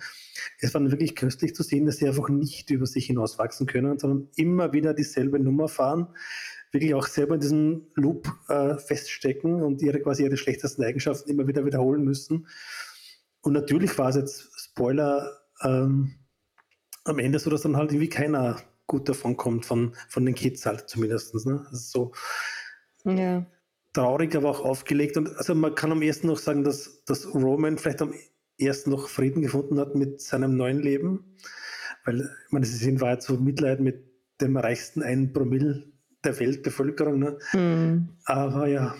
es war dann wirklich köstlich zu sehen, dass sie einfach nicht über sich hinauswachsen können, sondern immer wieder dieselbe Nummer fahren, wirklich auch selber in diesem Loop äh, feststecken und ihre quasi ihre schlechtesten Eigenschaften immer wieder wiederholen müssen. Und natürlich war es jetzt Spoiler. Ähm, am Ende so, dass dann halt irgendwie keiner gut davon kommt, von, von den Kids halt zumindest. Ne? Also so ja. traurig, aber auch aufgelegt. Und also man kann am ersten noch sagen, dass, dass Roman vielleicht am ersten noch Frieden gefunden hat mit seinem neuen Leben. Weil, ich meine, sie sind war jetzt so Mitleid mit dem reichsten einen Promille der Weltbevölkerung. Ne? Mhm. Aber ja,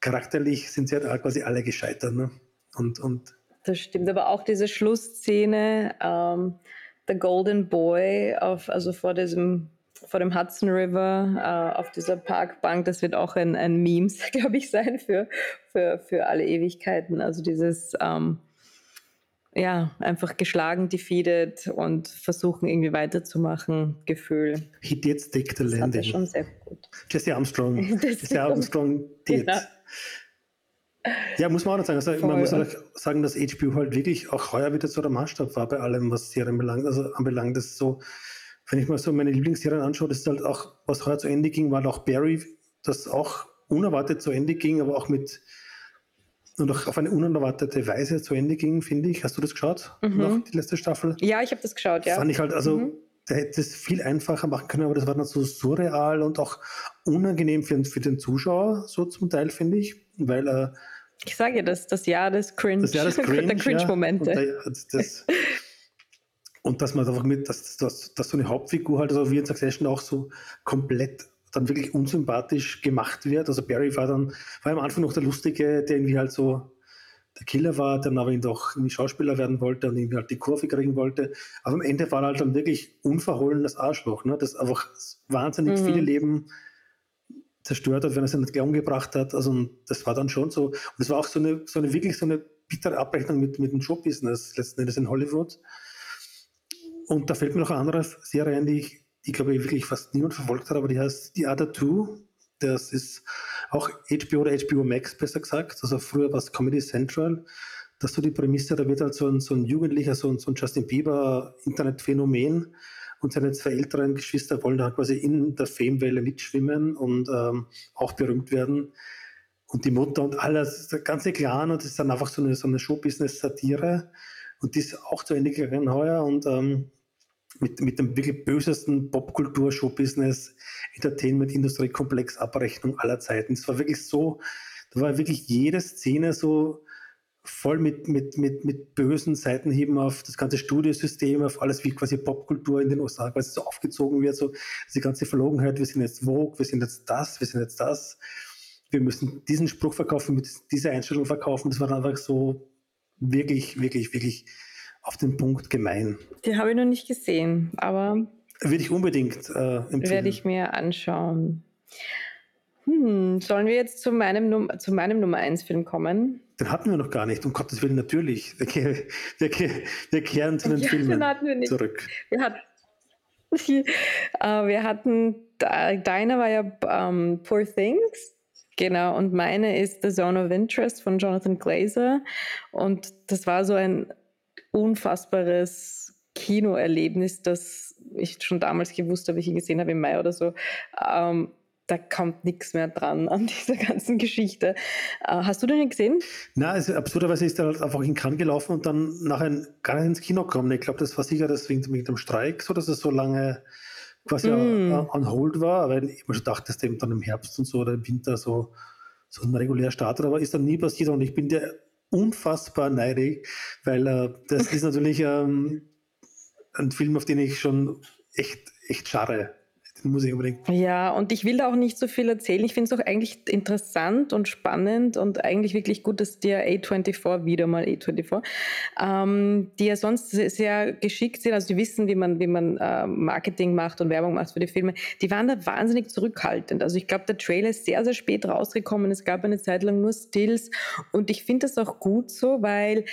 charakterlich sind sie halt quasi alle gescheitert. Ne? Und, und das stimmt, aber auch diese Schlussszene, ähm, The Golden Boy auf, also vor diesem vor dem Hudson River äh, auf dieser Parkbank, das wird auch ein, ein Memes, glaube ich, sein für, für, für alle Ewigkeiten. Also dieses, ähm, ja, einfach geschlagen, defeated und versuchen irgendwie weiterzumachen, Gefühl. He did stick the landing. Das schon sehr gut. Jesse Armstrong. Jesse Armstrong did. Ja. Ja, muss man auch noch sagen. Also, man muss auch sagen, dass HBO halt wirklich auch heuer wieder so der Maßstab war bei allem, was Serien belangt. Also anbelangt, ist so, wenn ich mal so meine Lieblingsserien anschaue, das ist halt auch, was heuer zu Ende ging, war auch Barry, das auch unerwartet zu Ende ging, aber auch mit und auch auf eine unerwartete Weise zu Ende ging, finde ich. Hast du das geschaut? Mhm. Noch die letzte Staffel? Ja, ich habe das geschaut, ja. Fand ich halt, also mhm. der hätte es viel einfacher machen können, aber das war dann so surreal und auch unangenehm für, für den Zuschauer, so zum Teil, finde ich, weil er äh, ich sage ja, das das Jahr des Cringe, das Jahr des Cringe der Cringe-Momente. Ja. Und, das, und dass man einfach mit, dass, dass, dass so eine Hauptfigur halt, also wie in Succession auch so komplett dann wirklich unsympathisch gemacht wird. Also Barry war dann, war am Anfang noch der Lustige, der irgendwie halt so der Killer war, dann aber ihn doch irgendwie Schauspieler werden wollte und irgendwie halt die Kurve kriegen wollte. Aber am Ende war er halt dann wirklich unverhohlenes Arschloch, ne? das einfach wahnsinnig mhm. viele Leben zerstört hat, wenn er sie nicht umgebracht hat. Also das war dann schon so. Und es war auch so eine, so eine wirklich so eine bittere Abrechnung mit, mit dem Showbusiness letzten Endes in Hollywood. Und da fällt mir noch eine andere Serie ein, die ich, die glaube ich wirklich fast niemand verfolgt hat, aber die heißt The Other Two. Das ist auch HBO oder HBO Max besser gesagt. Also früher war es Comedy Central. Das ist so die Prämisse, da wird halt so ein, so ein Jugendlicher, so ein, so ein Justin Bieber Internetphänomen und seine zwei älteren Geschwister wollen da quasi in der Famewelle mitschwimmen und ähm, auch berühmt werden. Und die Mutter und alles, der ganze Clan, und das ist dann einfach so eine, so eine Showbusiness-Satire. Und die ist auch zu Ende gegangen heuer und ähm, mit, mit dem wirklich bösesten Popkultur, Showbusiness, Entertainment, Industrie-Komplex, Abrechnung aller Zeiten. Es war wirklich so, da war wirklich jede Szene so voll mit, mit, mit, mit bösen Seitenhieben auf das ganze Studiosystem, auf alles, wie quasi Popkultur in den USA quasi so aufgezogen wird, so die ganze Verlogenheit, wir sind jetzt Vogue, wir sind jetzt das, wir sind jetzt das, wir müssen diesen Spruch verkaufen, mit dieser Einstellung verkaufen, das war einfach so wirklich, wirklich, wirklich auf den Punkt gemein. Die habe ich noch nicht gesehen, aber würde ich unbedingt äh, empfehlen. Werde ich mir anschauen. Hm, sollen wir jetzt zu meinem, Num zu meinem Nummer 1 Film kommen? Den hatten wir noch gar nicht, um Gottes Willen, natürlich. Wir, wir, wir kehren zu den ja, Filmen wir zurück. Wir hatten, uh, wir hatten deine war ja um, ähm, Poor Things. Genau, und meine ist The Zone of Interest von Jonathan Glazer. Und das war so ein unfassbares Kinoerlebnis, das ich schon damals gewusst habe, ich ihn gesehen habe im Mai oder so. Ähm, da kommt nichts mehr dran an dieser ganzen Geschichte. Äh, hast du den gesehen? Na, also absurderweise ist er halt einfach in Cannes gelaufen und dann nachher gar nicht ins Kino gekommen. Ich glaube, das war sicher deswegen mit dem Streik, so dass es so lange quasi mm. on hold war, weil ich mir schon dachte, dass dem dann im Herbst und so oder im Winter so, so ein regulär startet, aber ist dann nie passiert und ich bin dir unfassbar neidig, weil äh, das ist natürlich ähm, ein Film, auf den ich schon echt, echt scharre muss ich unbedingt. Ja, und ich will da auch nicht so viel erzählen. Ich finde es auch eigentlich interessant und spannend und eigentlich wirklich gut, dass dir A24, wieder mal A24, ähm, die ja sonst sehr, geschickt sind, also die wissen, wie man, wie man äh, Marketing macht und Werbung macht für die Filme, die waren da wahnsinnig zurückhaltend. Also ich glaube, der Trailer ist sehr, sehr spät rausgekommen. Es gab eine Zeit lang nur Stills und ich finde das auch gut so, weil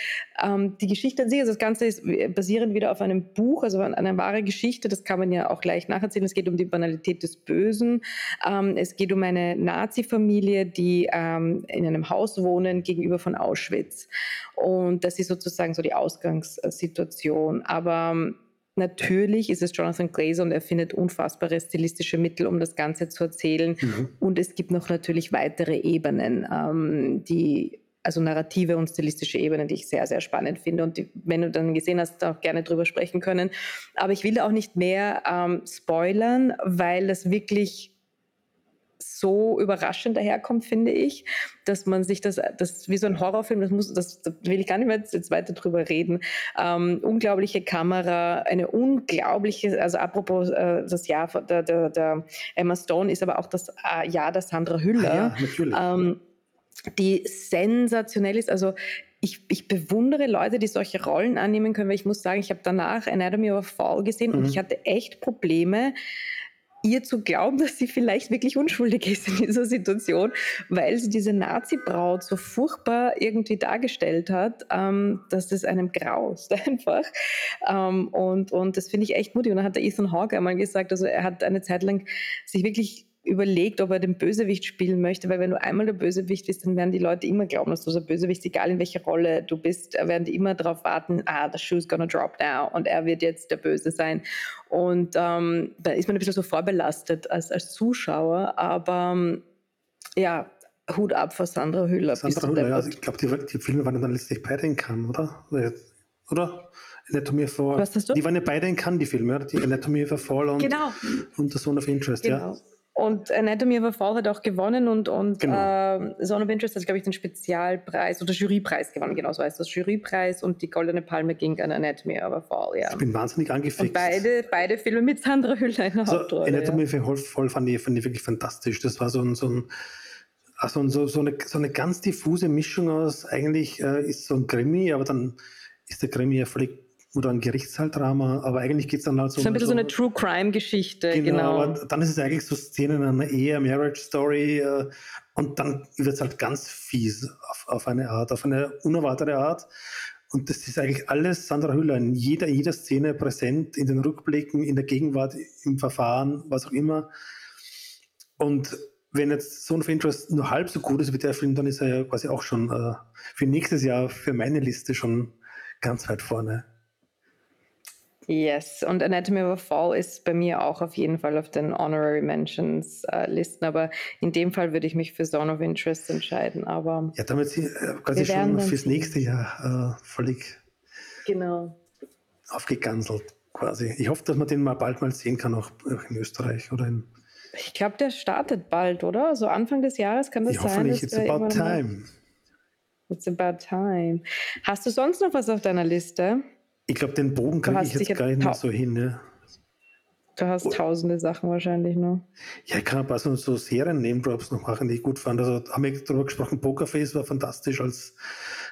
ähm, die Geschichte an sich, also das Ganze ist basierend wieder auf einem Buch, also an einer wahren Geschichte, das kann man ja auch gleich nacherzählen. Es geht um die Banalität des Bösen. Ähm, es geht um eine Nazi-Familie, die ähm, in einem Haus wohnen gegenüber von Auschwitz. Und das ist sozusagen so die Ausgangssituation. Aber ähm, Natürlich ist es Jonathan Glazer und er findet unfassbare stilistische Mittel, um das Ganze zu erzählen. Mhm. Und es gibt noch natürlich weitere Ebenen, ähm, die also narrative und stilistische Ebenen, die ich sehr, sehr spannend finde. Und die, wenn du dann gesehen hast, auch gerne drüber sprechen können. Aber ich will auch nicht mehr ähm, spoilern, weil das wirklich so überraschend daherkommt, finde ich, dass man sich das, das wie so ein Horrorfilm, das muss, das, das will ich gar nicht mehr jetzt, jetzt weiter drüber reden. Ähm, unglaubliche Kamera, eine unglaubliche, also apropos äh, das Jahr der, der, der, Emma Stone ist aber auch das äh, Jahr der Sandra Hüller. Ah ja, natürlich. Ähm, die sensationell ist. Also ich, ich, bewundere Leute, die solche Rollen annehmen können, weil ich muss sagen, ich habe danach Anatomy of a Fall gesehen mhm. und ich hatte echt Probleme, ihr zu glauben, dass sie vielleicht wirklich unschuldig ist in dieser Situation, weil sie diese Nazi-Braut so furchtbar irgendwie dargestellt hat, ähm, dass es einem graust einfach. Ähm, und, und das finde ich echt mutig. Und dann hat der Ethan Hawke einmal gesagt, also er hat eine Zeit lang sich wirklich überlegt, ob er den Bösewicht spielen möchte, weil wenn du einmal der Bösewicht bist, dann werden die Leute immer glauben, dass du der Bösewicht, egal in welcher Rolle du bist, werden die immer darauf warten, ah, the shoe's gonna drop now und er wird jetzt der Böse sein. Und ähm, da ist man ein bisschen so vorbelastet als, als Zuschauer, aber ähm, ja, Hut ab vor Sandra Hüller. Sandra Hüller, ja, also ich glaube, die, die, Filme waren dann letztlich beide in Cannes, oder? Oder? Anatomy of Fall. Was hast du? Die waren ja beide in Cannes, die Filme, die Anatomy of Fall und, genau. und The Zone of Interest, genau. ja. Und Anatomy of a Fall hat auch gewonnen und, und genau. äh, Zone of Interest hat, glaube ich, den Spezialpreis oder Jurypreis gewonnen, genau so heißt das. Jurypreis und die Goldene Palme ging an Anatomy of a Fall, ja. Ich bin wahnsinnig angefixt. Und beide, beide Filme mit Sandra Hüller in der also, Hauptrolle. Anatomy of a Fall fand ich, fand ich wirklich fantastisch. Das war so ein, so ein also so, so, eine, so eine ganz diffuse Mischung aus, eigentlich äh, ist so ein Krimi, aber dann ist der Krimi ja völlig oder ein Gerichtssaal-Drama, aber eigentlich geht es dann halt so. So ein bisschen so, eine True Crime-Geschichte, genau. genau. Aber dann ist es eigentlich so Szenen einer Ehe, Marriage Story äh, und dann wird es halt ganz fies auf, auf, eine Art, auf eine unerwartete Art. Und das ist eigentlich alles Sandra Hüller in jeder, jeder Szene präsent, in den Rückblicken, in der Gegenwart, im Verfahren, was auch immer. Und wenn jetzt Zone of Interest nur halb so gut ist wie der Film, dann ist er ja quasi auch schon äh, für nächstes Jahr für meine Liste schon ganz weit vorne. Yes, und Anatomy of a Fall ist bei mir auch auf jeden Fall auf den Honorary Mentions äh, Listen, aber in dem Fall würde ich mich für Zone of Interest entscheiden. Aber ja, damit sie äh, quasi schon fürs nächste Jahr äh, völlig genau. aufgeganselt quasi. Ich hoffe, dass man den mal bald mal sehen kann, auch in Österreich oder in. Ich glaube, der startet bald, oder? So Anfang des Jahres kann das ich sein. Hoffentlich, it's about time. It's about time. Hast du sonst noch was auf deiner Liste? Ich glaube, den Bogen kriege ich jetzt gar nicht mehr so hin. Ne? Du hast tausende Sachen wahrscheinlich noch. Ja, ich kann ein paar so, so Serien-Name-Drops noch machen, die ich gut fand. Also haben wir darüber gesprochen, Pokerface war fantastisch als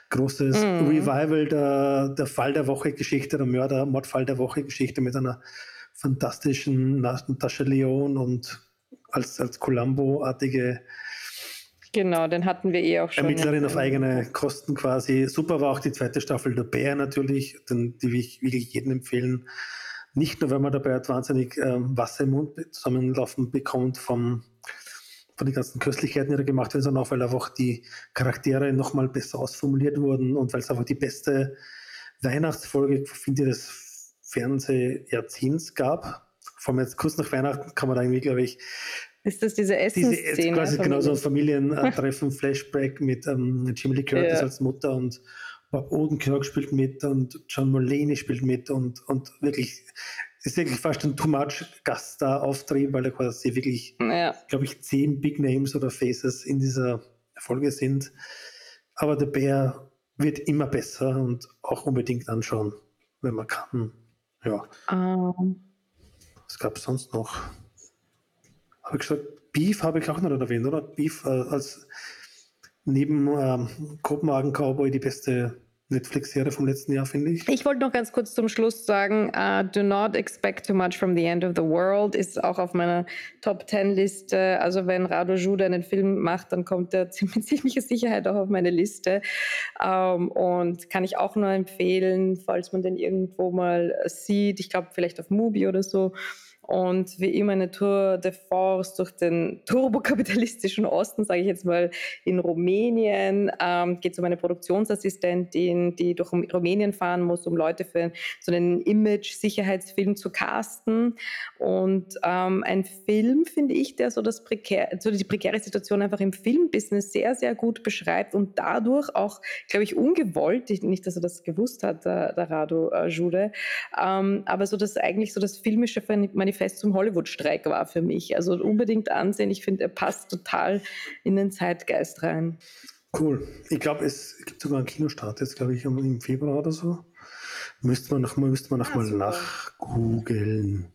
großes mm. Revival der, der Fall der Woche-Geschichte, der Mörder-Mordfall der Woche-Geschichte mit einer fantastischen Natascha Leon und als, als Columbo-artige Genau, den hatten wir eh auch schon. Ermittlerin auf eigene Kosten quasi. Super war auch die zweite Staffel der Bär natürlich, den, die will ich wirklich jedem empfehlen. Nicht nur, weil man dabei halt wahnsinnig ähm, Wasser im Mund zusammenlaufen bekommt vom, von den ganzen Köstlichkeiten, die da gemacht werden, sondern auch, weil einfach die Charaktere nochmal besser ausformuliert wurden und weil es einfach die beste Weihnachtsfolge, finde ich, des Fernsehjahrzehnts gab. Vor allem jetzt kurz nach Weihnachten kann man da irgendwie, glaube ich, ist das diese Essensszene? Diese, quasi genau so ein Familientreffen, Flashback mit ähm, Jimmy Lee Curtis ja. als Mutter und Bob Odenkirk spielt mit und John Mulaney spielt mit und, und wirklich, ist wirklich fast ein too much Gaststar-Auftrieb, weil da quasi wirklich, ja. glaube ich, zehn Big Names oder Faces in dieser Folge sind. Aber der Bär wird immer besser und auch unbedingt anschauen, wenn man kann. Ja. Um. Was gab es sonst noch? Habe ich gesagt, Beef habe ich auch noch erwähnt, oder? Beef äh, als neben ähm, Kopenhagen Cowboy die beste Netflix-Serie vom letzten Jahr, finde ich. Ich wollte noch ganz kurz zum Schluss sagen, uh, Do Not Expect Too Much from the End of the World ist auch auf meiner Top 10 Liste. Also wenn Rado Jude einen Film macht, dann kommt er mit ziemlicher Sicherheit auch auf meine Liste. Um, ähm, und kann ich auch nur empfehlen, falls man den irgendwo mal sieht. Ich glaube vielleicht auf Mubi oder so und wie immer eine Tour de Force durch den turbokapitalistischen Osten, sage ich jetzt mal, in Rumänien. Ähm, geht es um eine Produktionsassistentin, die durch Rumänien fahren muss, um Leute für so einen Image-Sicherheitsfilm zu casten. Und ähm, ein Film, finde ich, der so, das prekär, so die prekäre Situation einfach im Filmbusiness sehr, sehr gut beschreibt und dadurch auch, glaube ich, ungewollt, nicht, dass er das gewusst hat, der, der Rado äh, Jude, ähm, aber so das eigentlich so das filmische Manifest Manifest zum Hollywood-Streik war für mich. Also unbedingt ansehen. Ich finde, er passt total in den Zeitgeist rein. Cool. Ich glaube, es gibt sogar einen Kinostart jetzt, glaube ich, im Februar oder so. Müsste man nochmal müsste man noch mal nachgoogeln.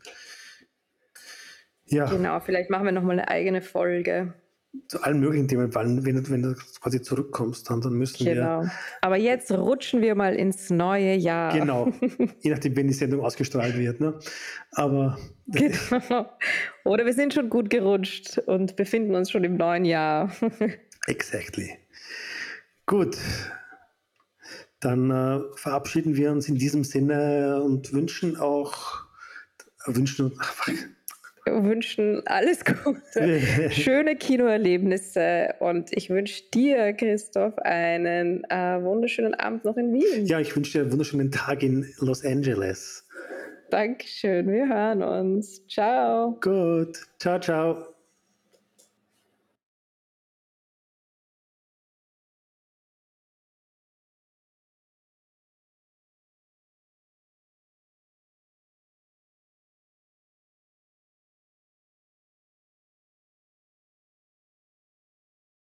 Ja. Genau, vielleicht machen wir nochmal eine eigene Folge zu allen möglichen Themen, weil wenn, wenn du quasi zurückkommst, dann, dann müssen genau. wir. Aber jetzt rutschen wir mal ins neue Jahr. Genau. Je nachdem, wenn die Sendung ausgestrahlt wird. Ne? Aber. Genau. Oder wir sind schon gut gerutscht und befinden uns schon im neuen Jahr. exactly. Gut. Dann äh, verabschieden wir uns in diesem Sinne und wünschen auch, wünschen, ach, wünschen alles Gute, schöne Kinoerlebnisse und ich wünsche dir, Christoph, einen äh, wunderschönen Abend noch in Wien. Ja, ich wünsche dir einen wunderschönen Tag in Los Angeles. Dankeschön, wir hören uns. Ciao. Gut, ciao, ciao.